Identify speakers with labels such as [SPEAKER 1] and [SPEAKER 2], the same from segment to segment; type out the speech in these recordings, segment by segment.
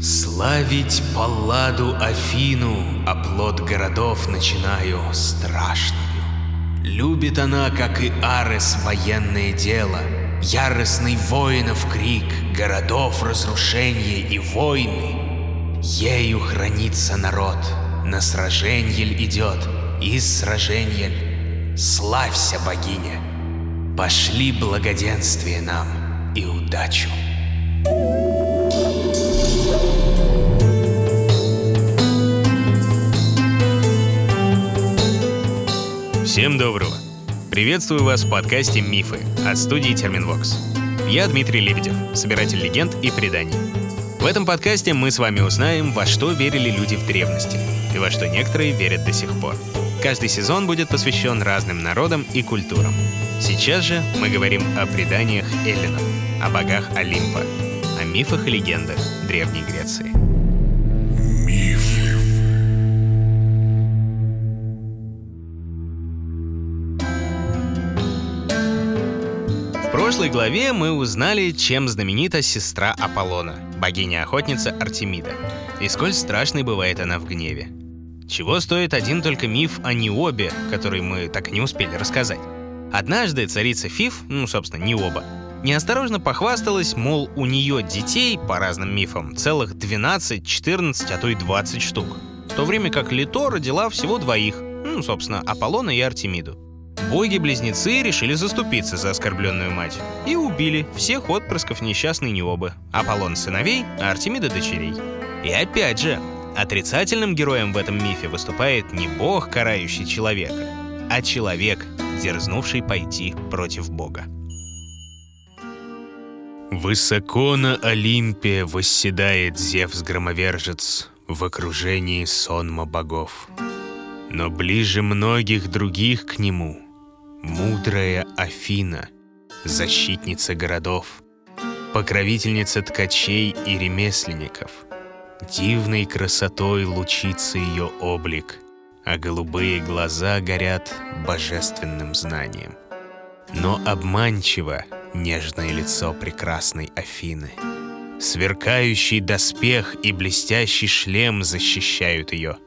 [SPEAKER 1] Славить Палладу Афину, оплот городов начинаю страшную. Любит она, как и Арес, военное дело, Яростный воинов крик, городов разрушение и войны. Ею хранится народ, на сраженье идет, из сраженья славься, богиня. Пошли благоденствие нам и удачу.
[SPEAKER 2] Всем доброго! Приветствую вас в подкасте «Мифы» от студии Терминвокс. Я Дмитрий Лебедев, собиратель легенд и преданий. В этом подкасте мы с вами узнаем, во что верили люди в древности и во что некоторые верят до сих пор. Каждый сезон будет посвящен разным народам и культурам. Сейчас же мы говорим о преданиях эллинов, о богах Олимпа, о мифах и легендах Древней Греции. Прошлой главе мы узнали, чем знаменита сестра Аполлона, богиня-охотница Артемида, и сколь страшной бывает она в гневе. Чего стоит один только миф о Необе, который мы так и не успели рассказать. Однажды царица Фиф, ну, собственно, Необа, неосторожно похвасталась, мол, у нее детей, по разным мифам, целых 12, 14, а то и 20 штук. В то время как Лито родила всего двоих, ну, собственно, Аполлона и Артемиду. Боги-близнецы решили заступиться за оскорбленную мать и убили всех отпрысков несчастной Необы, Аполлон сыновей, а Артемида дочерей. И опять же, отрицательным героем в этом мифе выступает не бог, карающий человека, а человек, дерзнувший пойти против бога.
[SPEAKER 1] Высоко на Олимпе восседает Зевс-громовержец в окружении сонма богов. Но ближе многих других к нему мудрая Афина, защитница городов, покровительница ткачей и ремесленников. Дивной красотой лучится ее облик, а голубые глаза горят божественным знанием. Но обманчиво нежное лицо прекрасной Афины. Сверкающий доспех и блестящий шлем защищают ее.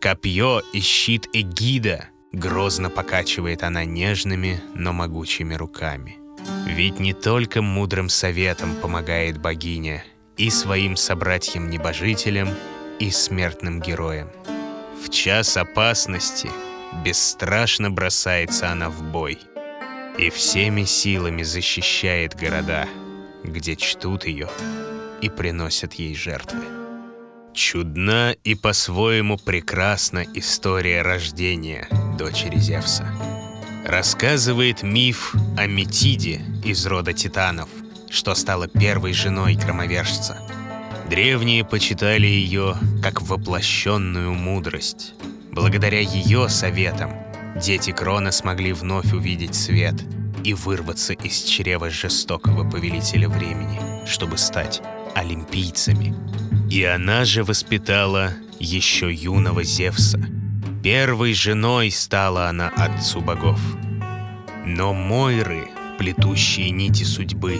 [SPEAKER 1] Копье и щит Эгида грозно покачивает она нежными, но могучими руками. Ведь не только мудрым советом помогает богиня и своим собратьям-небожителям, и смертным героям. В час опасности бесстрашно бросается она в бой и всеми силами защищает города, где чтут ее и приносят ей жертвы. Чудна и по-своему прекрасна история рождения дочери Зевса. Рассказывает миф о Метиде из рода титанов, что стала первой женой громовержца. Древние почитали ее как воплощенную мудрость. Благодаря ее советам дети Крона смогли вновь увидеть свет и вырваться из чрева жестокого повелителя времени, чтобы стать олимпийцами. И она же воспитала еще юного Зевса. Первой женой стала она отцу богов. Но Мойры, плетущие нити судьбы,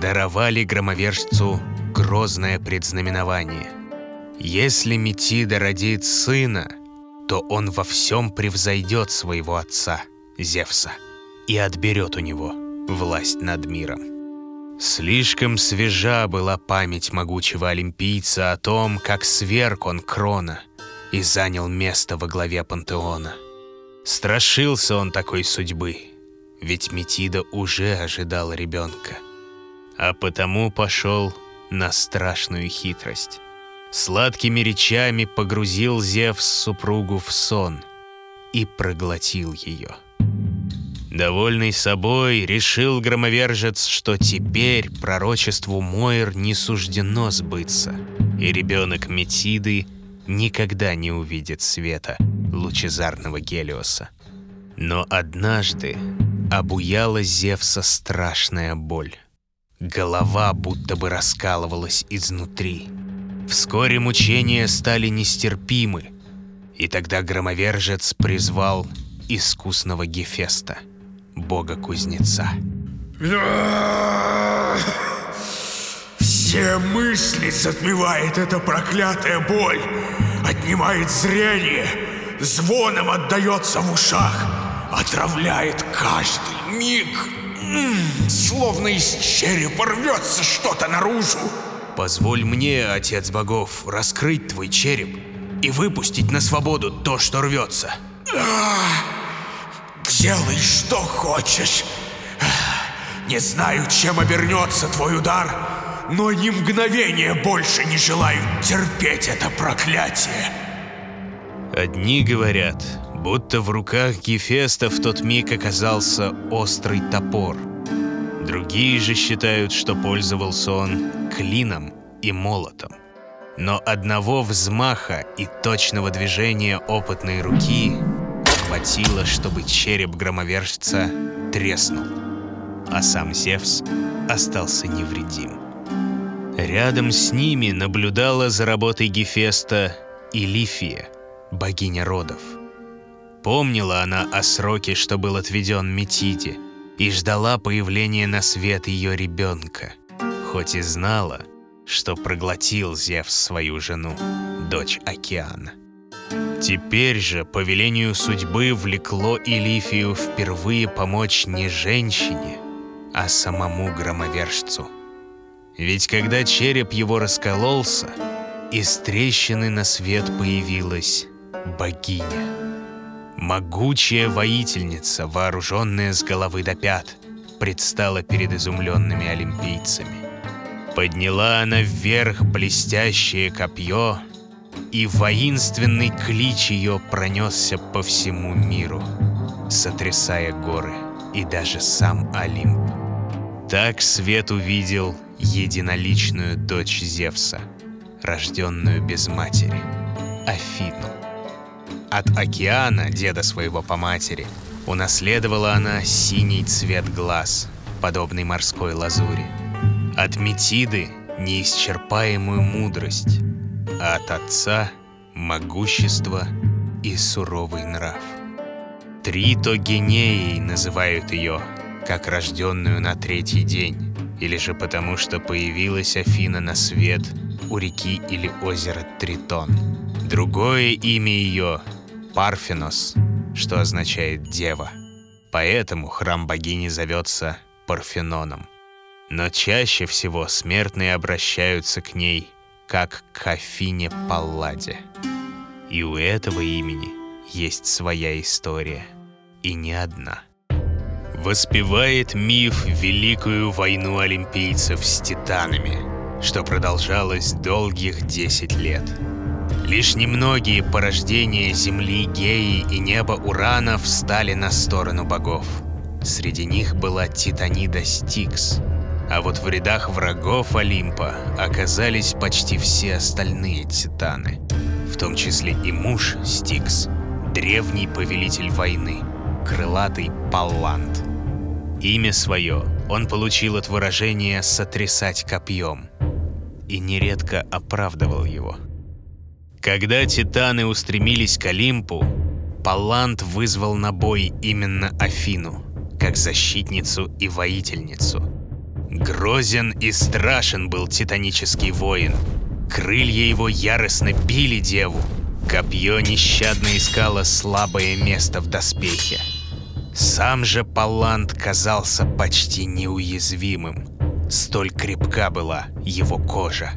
[SPEAKER 1] даровали громовержцу грозное предзнаменование. Если Метида родит сына, то он во всем превзойдет своего отца, Зевса, и отберет у него власть над миром. Слишком свежа была память могучего олимпийца о том, как сверг он крона и занял место во главе пантеона. Страшился он такой судьбы, ведь Метида уже ожидал ребенка, а потому пошел на страшную хитрость. Сладкими речами погрузил Зевс супругу в сон и проглотил ее. Довольный собой, решил громовержец, что теперь пророчеству Мойр не суждено сбыться, и ребенок Метиды никогда не увидит света лучезарного Гелиоса. Но однажды обуяла Зевса страшная боль. Голова будто бы раскалывалась изнутри. Вскоре мучения стали нестерпимы, и тогда громовержец призвал искусного Гефеста — бога-кузнеца.
[SPEAKER 3] Все мысли затмевает эта проклятая боль, отнимает зрение, звоном отдается в ушах, отравляет каждый миг. Словно из черепа рвется что-то наружу.
[SPEAKER 1] Позволь мне, Отец Богов, раскрыть твой череп и выпустить на свободу то, что рвется.
[SPEAKER 3] Делай, что хочешь. Не знаю, чем обернется твой удар, но ни мгновения больше не желаю терпеть это проклятие.
[SPEAKER 1] Одни говорят, будто в руках Гефеста в тот миг оказался острый топор. Другие же считают, что пользовался он клином и молотом. Но одного взмаха и точного движения опытной руки хватило, чтобы череп громовержца треснул, а сам Зевс остался невредим. Рядом с ними наблюдала за работой Гефеста и Лифия, богиня родов. Помнила она о сроке, что был отведен Метиде, и ждала появления на свет ее ребенка, хоть и знала, что проглотил Зевс свою жену, дочь океана. Теперь же по велению судьбы влекло Илифию впервые помочь не женщине, а самому громовержцу. Ведь когда череп его раскололся, из трещины на свет появилась богиня. Могучая воительница, вооруженная с головы до пят, предстала перед изумленными олимпийцами. Подняла она вверх блестящее копье — и воинственный клич ее пронесся по всему миру, сотрясая горы и даже сам Олимп. Так свет увидел единоличную дочь Зевса, рожденную без матери, Афину. От океана, деда своего по матери, унаследовала она синий цвет глаз, подобный морской лазури. От Метиды — неисчерпаемую мудрость, а от отца – могущество и суровый нрав. Тритогенеей называют ее, как рожденную на третий день, или же потому, что появилась Афина на свет у реки или озера Тритон. Другое имя ее – Парфенос, что означает «дева». Поэтому храм богини зовется Парфеноном. Но чаще всего смертные обращаются к ней – как к Афине Палладе. И у этого имени есть своя история, и не одна. Воспевает миф Великую войну олимпийцев с титанами, что продолжалось долгих 10 лет. Лишь немногие порождения Земли Геи и неба Урана встали на сторону богов. Среди них была Титанида Стикс — а вот в рядах врагов Олимпа оказались почти все остальные титаны, в том числе и муж Стикс, древний повелитель войны, крылатый Паллант. Имя свое он получил от выражения «сотрясать копьем» и нередко оправдывал его. Когда титаны устремились к Олимпу, Паллант вызвал на бой именно Афину, как защитницу и воительницу – Грозен и страшен был титанический воин. Крылья его яростно били деву. Копье нещадно искало слабое место в доспехе. Сам же Палант казался почти неуязвимым. Столь крепка была его кожа.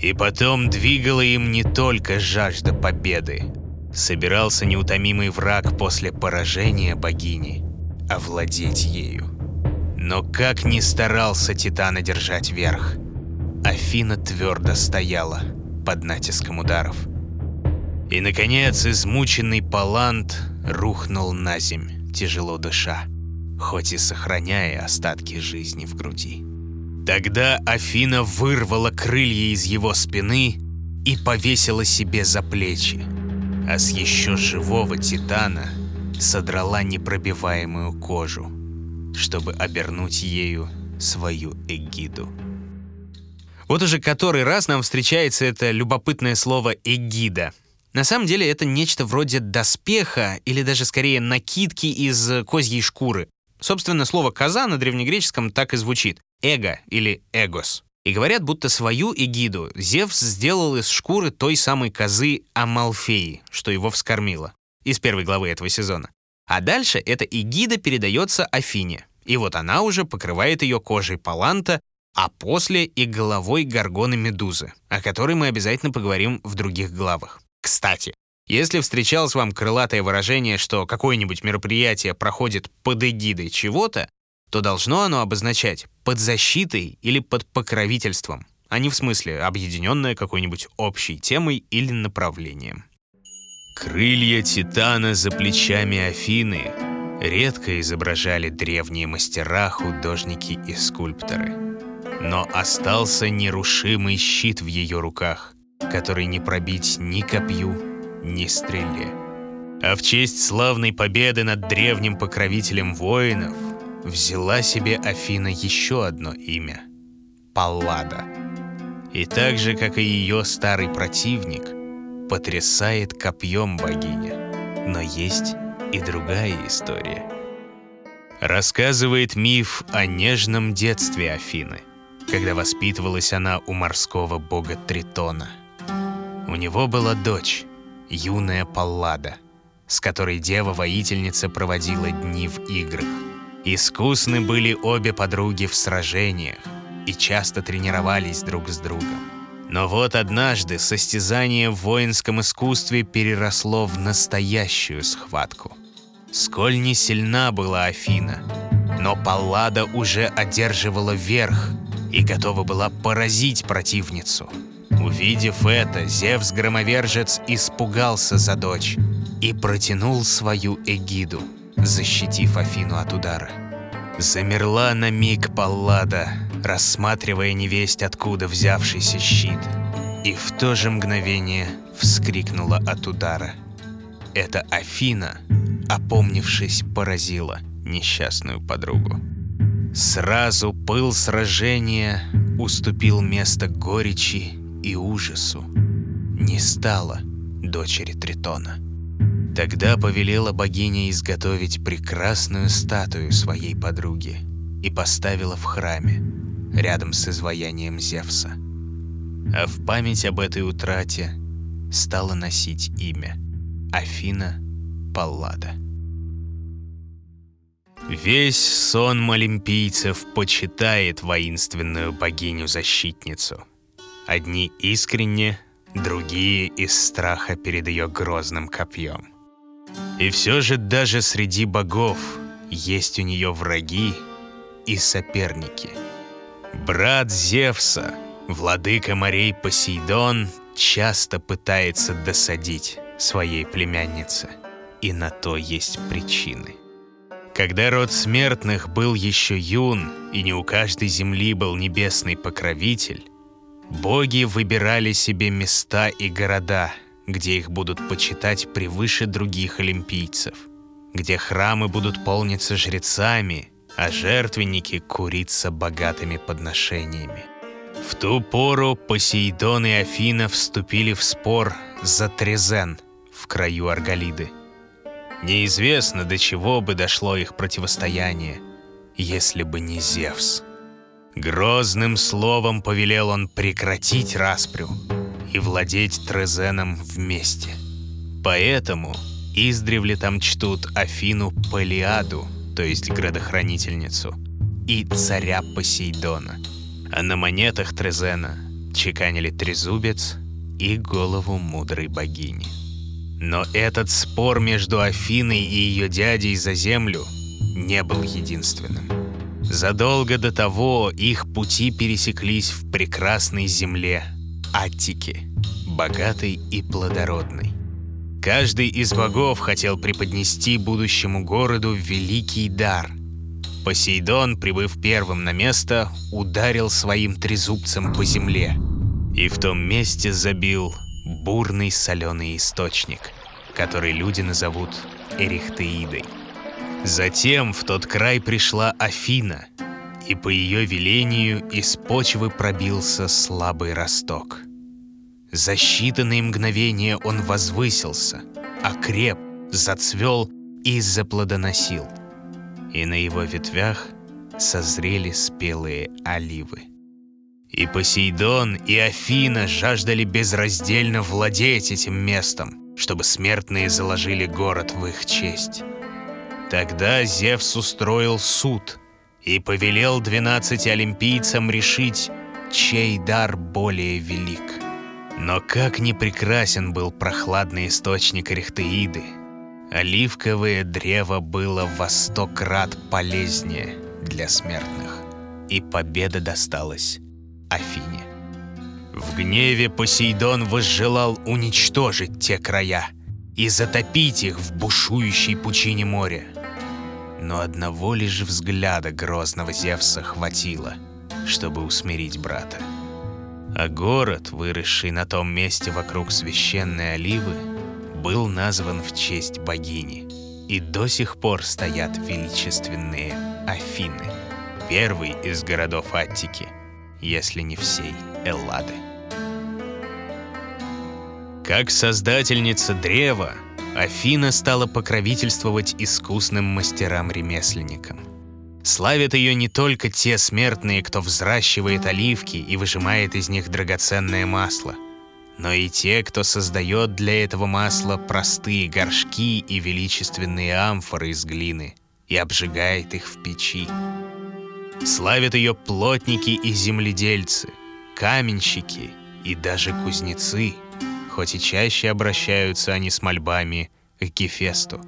[SPEAKER 1] И потом двигала им не только жажда победы. Собирался неутомимый враг после поражения богини овладеть ею. Но как ни старался Титан одержать верх, Афина твердо стояла под натиском ударов. И, наконец, измученный Палант рухнул на земь, тяжело дыша, хоть и сохраняя остатки жизни в груди. Тогда Афина вырвала крылья из его спины и повесила себе за плечи, а с еще живого Титана содрала непробиваемую кожу, чтобы обернуть ею свою эгиду.
[SPEAKER 2] Вот уже который раз нам встречается это любопытное слово «эгида». На самом деле это нечто вроде доспеха или даже скорее накидки из козьей шкуры. Собственно, слово «коза» на древнегреческом так и звучит — «эго» или «эгос». И говорят, будто свою эгиду Зевс сделал из шкуры той самой козы Амалфеи, что его вскормила, из первой главы этого сезона. А дальше эта эгида передается Афине. И вот она уже покрывает ее кожей паланта, а после и головой горгоны Медузы, о которой мы обязательно поговорим в других главах. Кстати, если встречалось вам крылатое выражение, что какое-нибудь мероприятие проходит под эгидой чего-то, то должно оно обозначать под защитой или под покровительством, а не в смысле объединенное какой-нибудь общей темой или направлением.
[SPEAKER 1] Крылья Титана за плечами Афины редко изображали древние мастера, художники и скульпторы. Но остался нерушимый щит в ее руках, который не пробить ни копью, ни стреле. А в честь славной победы над древним покровителем воинов взяла себе Афина еще одно имя — Паллада. И так же, как и ее старый противник, потрясает копьем богиня. Но есть и другая история. Рассказывает миф о нежном детстве Афины, когда воспитывалась она у морского бога Тритона. У него была дочь, юная Паллада, с которой дева-воительница проводила дни в играх. Искусны были обе подруги в сражениях и часто тренировались друг с другом. Но вот однажды состязание в воинском искусстве переросло в настоящую схватку. Сколь не сильна была Афина, но Паллада уже одерживала верх и готова была поразить противницу. Увидев это, Зевс-громовержец испугался за дочь и протянул свою эгиду – защитив Афину от удара. Замерла на миг Паллада, рассматривая невесть, откуда взявшийся щит, и в то же мгновение вскрикнула от удара. Это Афина, опомнившись, поразила несчастную подругу. Сразу пыл сражения уступил место горечи и ужасу. Не стало дочери Тритона. Тогда повелела богиня изготовить прекрасную статую своей подруги и поставила в храме, рядом с изваянием Зевса. А в память об этой утрате стала носить имя Афина Паллада. Весь сон олимпийцев почитает воинственную богиню-защитницу. Одни искренне, другие из страха перед ее грозным копьем. И все же даже среди богов есть у нее враги и соперники. Брат Зевса, владыка морей Посейдон, часто пытается досадить своей племяннице. И на то есть причины. Когда род смертных был еще юн, и не у каждой земли был небесный покровитель, боги выбирали себе места и города – где их будут почитать превыше других олимпийцев, где храмы будут полниться жрецами, а жертвенники куриться богатыми подношениями. В ту пору Посейдон и Афина вступили в спор за Трезен в краю Арголиды. Неизвестно, до чего бы дошло их противостояние, если бы не Зевс. Грозным словом повелел он прекратить распрю, и владеть Трезеном вместе. Поэтому издревле там чтут Афину Палиаду, то есть градохранительницу, и царя Посейдона. А на монетах Трезена чеканили трезубец и голову мудрой богини. Но этот спор между Афиной и ее дядей за землю не был единственным. Задолго до того их пути пересеклись в прекрасной земле Аттики, богатой и плодородной. Каждый из богов хотел преподнести будущему городу великий дар. Посейдон, прибыв первым на место, ударил своим трезубцем по земле и в том месте забил бурный соленый источник, который люди назовут Эрихтеидой. Затем в тот край пришла Афина, и по ее велению из почвы пробился слабый росток. За считанные мгновения он возвысился, окреп, зацвел и заплодоносил. И на его ветвях созрели спелые оливы. И Посейдон, и Афина жаждали безраздельно владеть этим местом, чтобы смертные заложили город в их честь. Тогда Зевс устроил суд и повелел двенадцати олимпийцам решить, чей дар более велик. Но как не прекрасен был прохладный источник Рехтеиды, оливковое древо было во сто крат полезнее для смертных, и победа досталась Афине. В гневе Посейдон возжелал уничтожить те края и затопить их в бушующей пучине моря. Но одного лишь взгляда грозного Зевса хватило, чтобы усмирить брата. А город, выросший на том месте вокруг священной оливы, был назван в честь богини. И до сих пор стоят величественные Афины, первый из городов Аттики, если не всей Эллады. Как создательница древа, Афина стала покровительствовать искусным мастерам-ремесленникам. Славят ее не только те смертные, кто взращивает оливки и выжимает из них драгоценное масло, но и те, кто создает для этого масла простые горшки и величественные амфоры из глины и обжигает их в печи. Славят ее плотники и земледельцы, каменщики и даже кузнецы – хоть и чаще обращаются они с мольбами к Гефесту.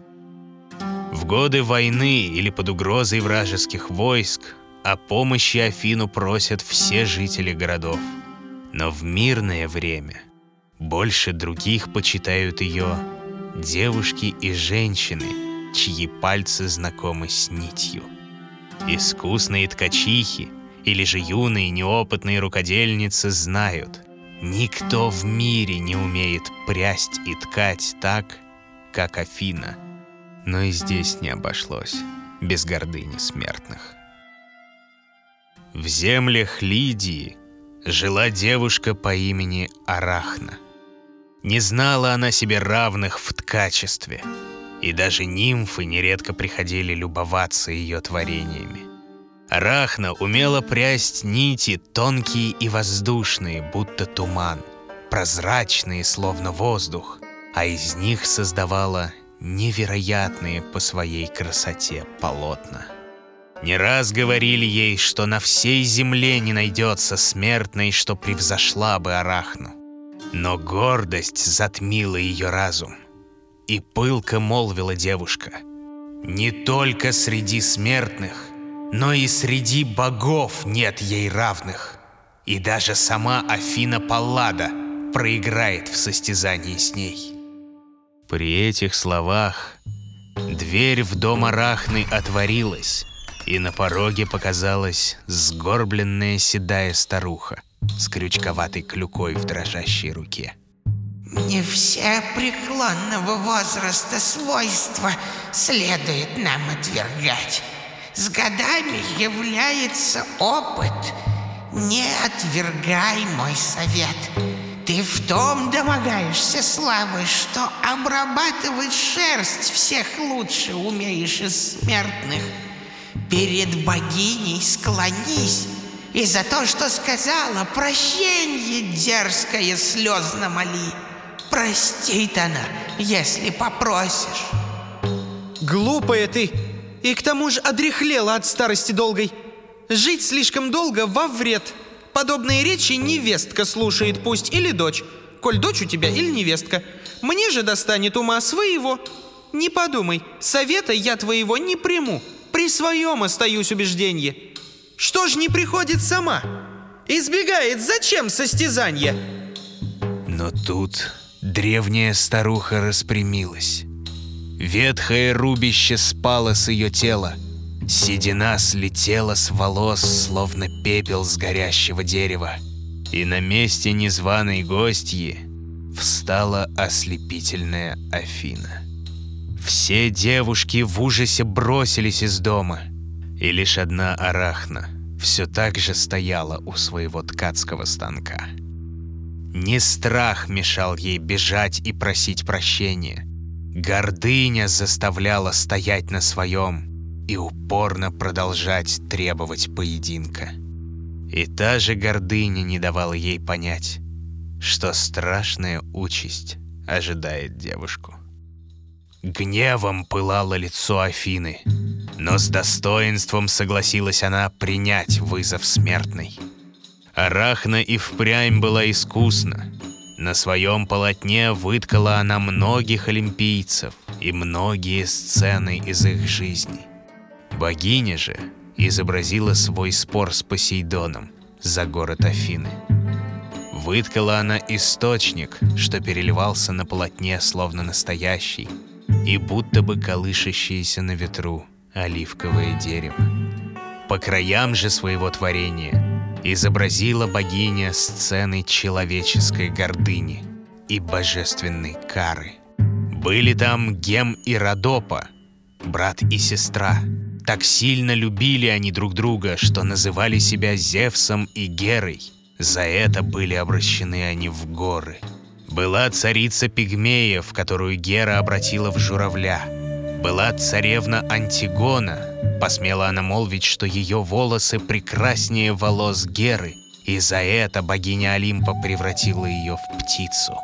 [SPEAKER 1] В годы войны или под угрозой вражеских войск о помощи Афину просят все жители городов. Но в мирное время больше других почитают ее девушки и женщины, чьи пальцы знакомы с нитью. Искусные ткачихи или же юные неопытные рукодельницы знают, Никто в мире не умеет прясть и ткать так, как Афина. Но и здесь не обошлось без гордыни смертных. В землях Лидии жила девушка по имени Арахна. Не знала она себе равных в ткачестве, и даже нимфы нередко приходили любоваться ее творениями. Рахна умела прясть нити, тонкие и воздушные, будто туман, прозрачные, словно воздух, а из них создавала невероятные по своей красоте полотна. Не раз говорили ей, что на всей земле не найдется смертной, что превзошла бы Арахну. Но гордость затмила ее разум. И пылко молвила девушка, «Не только среди смертных, но и среди богов нет ей равных. И даже сама Афина Паллада проиграет в состязании с ней. При этих словах дверь в дом Арахны отворилась, и на пороге показалась сгорбленная седая старуха с крючковатой клюкой в дрожащей руке.
[SPEAKER 4] Не все преклонного возраста свойства следует нам отвергать. С годами является опыт. Не отвергай мой совет. Ты в том домогаешься славы, что обрабатывать шерсть всех лучше умеешь из смертных. Перед богиней склонись, и за то, что сказала, прощенье дерзкое слезно моли. Простит она, если попросишь.
[SPEAKER 5] Глупая ты! И к тому же одрехлела от старости долгой. Жить слишком долго во вред. Подобные речи невестка слушает пусть или дочь, коль дочь у тебя или невестка. Мне же достанет ума своего. Не подумай, совета я твоего не приму. При своем остаюсь убежденье. Что ж не приходит сама? Избегает зачем состязание?
[SPEAKER 1] Но тут древняя старуха распрямилась. Ветхое рубище спало с ее тела. Седина слетела с волос, словно пепел с горящего дерева. И на месте незваной гостьи встала ослепительная Афина. Все девушки в ужасе бросились из дома. И лишь одна Арахна все так же стояла у своего ткацкого станка. Не страх мешал ей бежать и просить прощения – Гордыня заставляла стоять на своем и упорно продолжать требовать поединка. И та же гордыня не давала ей понять, что страшная участь ожидает девушку. Гневом пылало лицо Афины, но с достоинством согласилась она принять вызов смертной. Арахна и впрямь была искусна. На своем полотне выткала она многих олимпийцев и многие сцены из их жизни. Богиня же изобразила свой спор с Посейдоном за город Афины. Выткала она источник, что переливался на полотне словно настоящий, и будто бы колышащееся на ветру оливковое дерево. По краям же своего творения изобразила богиня сцены человеческой гордыни и божественной кары. Были там Гем и Родопа, брат и сестра. Так сильно любили они друг друга, что называли себя Зевсом и Герой – за это были обращены они в горы. Была царица Пигмеев, которую Гера обратила в журавля. Была царевна Антигона. Посмела она молвить, что ее волосы прекраснее волос Геры, и за это богиня Олимпа превратила ее в птицу.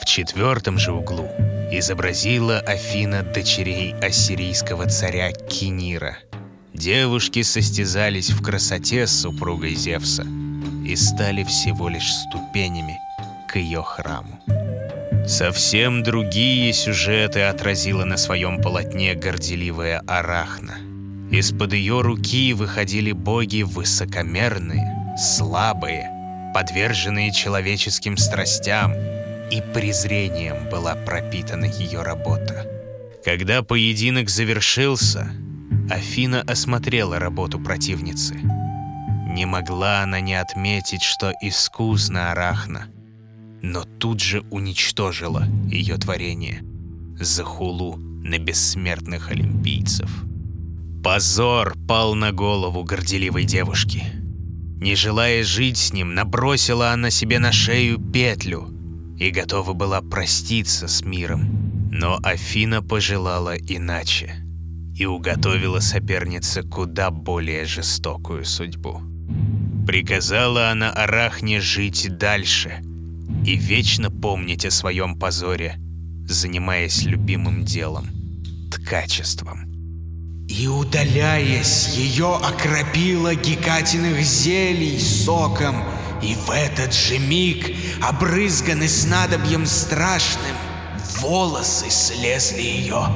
[SPEAKER 1] В четвертом же углу изобразила Афина дочерей ассирийского царя Кинира. Девушки состязались в красоте с супругой Зевса – и стали всего лишь ступенями к ее храму. Совсем другие сюжеты отразила на своем полотне горделивая Арахна. Из-под ее руки выходили боги высокомерные, слабые, подверженные человеческим страстям, и презрением была пропитана ее работа. Когда поединок завершился, Афина осмотрела работу противницы – не могла она не отметить, что искусно Арахна, но тут же уничтожила ее творение за хулу на бессмертных олимпийцев. Позор пал на голову горделивой девушки. Не желая жить с ним, набросила она себе на шею петлю и готова была проститься с миром. Но Афина пожелала иначе и уготовила сопернице куда более жестокую судьбу. Приказала она Арахне жить дальше и вечно помнить о своем позоре, занимаясь любимым делом – ткачеством.
[SPEAKER 3] И, удаляясь, ее окропила гекатиных зелий соком, и в этот же миг, обрызганы снадобьем страшным, волосы слезли ее,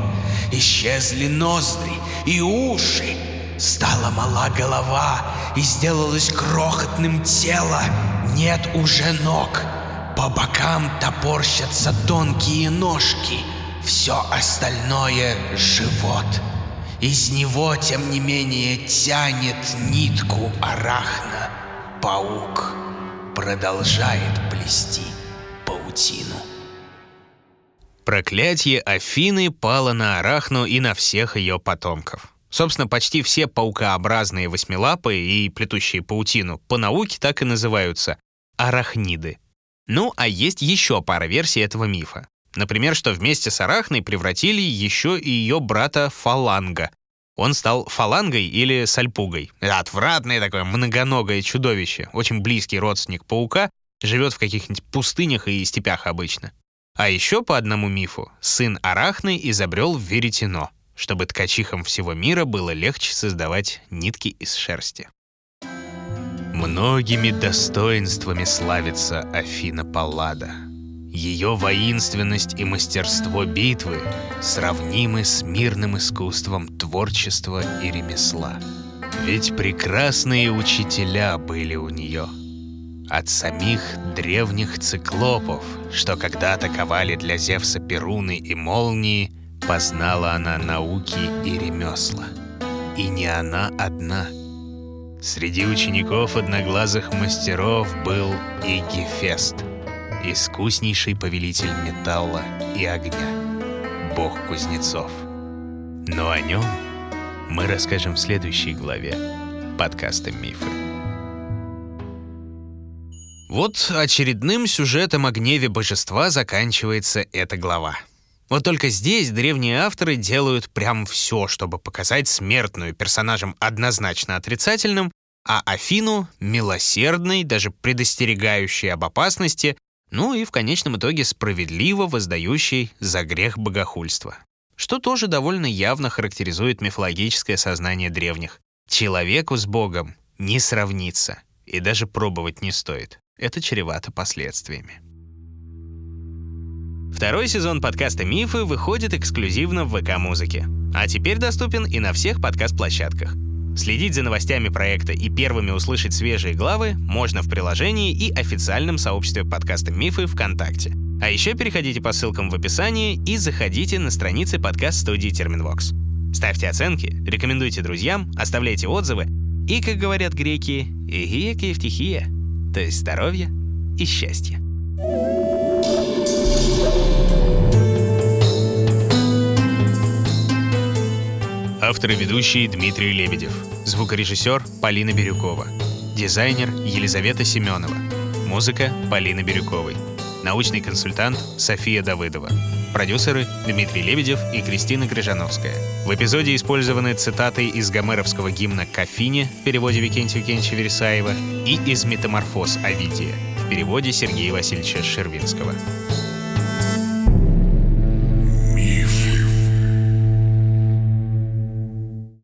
[SPEAKER 3] исчезли ноздри и уши, стала мала голова, и сделалось крохотным тело. Нет уже ног. По бокам топорщатся тонкие ножки. Все остальное — живот. Из него, тем не менее, тянет нитку арахна. Паук продолжает плести паутину.
[SPEAKER 1] Проклятие Афины пало на Арахну и на всех ее потомков. Собственно, почти все паукообразные восьмилапые и плетущие паутину по науке так и называются — арахниды. Ну, а есть еще пара версий этого мифа. Например, что вместе с арахной превратили еще и ее брата Фаланга. Он стал фалангой или сальпугой. Отвратное такое многоногое чудовище, очень близкий родственник паука, живет в каких-нибудь пустынях и степях обычно. А еще по одному мифу, сын Арахны изобрел веретено — чтобы ткачихам всего мира было легче создавать нитки из шерсти. Многими достоинствами славится Афина Паллада. Ее воинственность и мастерство битвы сравнимы с мирным искусством творчества и ремесла. Ведь прекрасные учителя были у нее. От самих древних циклопов, что когда-то ковали для Зевса перуны и молнии, Познала она науки и ремесла. И не она одна. Среди учеников одноглазых мастеров был и Гефест, искуснейший повелитель металла и огня, бог кузнецов. Но о нем мы расскажем в следующей главе подкаста «Мифы». Вот очередным сюжетом о гневе божества заканчивается эта глава. Вот только здесь древние авторы делают прям все, чтобы показать смертную персонажем однозначно отрицательным,
[SPEAKER 2] а Афину — милосердной, даже предостерегающей об опасности, ну и в конечном итоге справедливо воздающей за грех богохульства. Что тоже довольно явно характеризует мифологическое сознание древних. Человеку с Богом не сравнится, и даже пробовать не стоит. Это чревато последствиями. Второй сезон подкаста «Мифы» выходит эксклюзивно в ВК-музыке. А теперь доступен и на всех подкаст-площадках. Следить за новостями проекта и первыми услышать свежие главы можно в приложении и официальном сообществе подкаста «Мифы» ВКонтакте. А еще переходите по ссылкам в описании и заходите на страницы подкаст-студии Терминвокс. Ставьте оценки, рекомендуйте друзьям, оставляйте отзывы и, как говорят греки, «игия кефтихия», то есть здоровье и счастье.
[SPEAKER 1] Автор и ведущий Дмитрий Лебедев. Звукорежиссер Полина Бирюкова. Дизайнер Елизавета Семенова. Музыка Полины Бирюковой. Научный консультант София Давыдова. Продюсеры Дмитрий Лебедев и Кристина Грижановская. В эпизоде использованы цитаты из гомеровского гимна «Кафине» в переводе Викентия Викентьевича Вересаева и из «Метаморфоз Овидия» в переводе Сергея Васильевича Шервинского.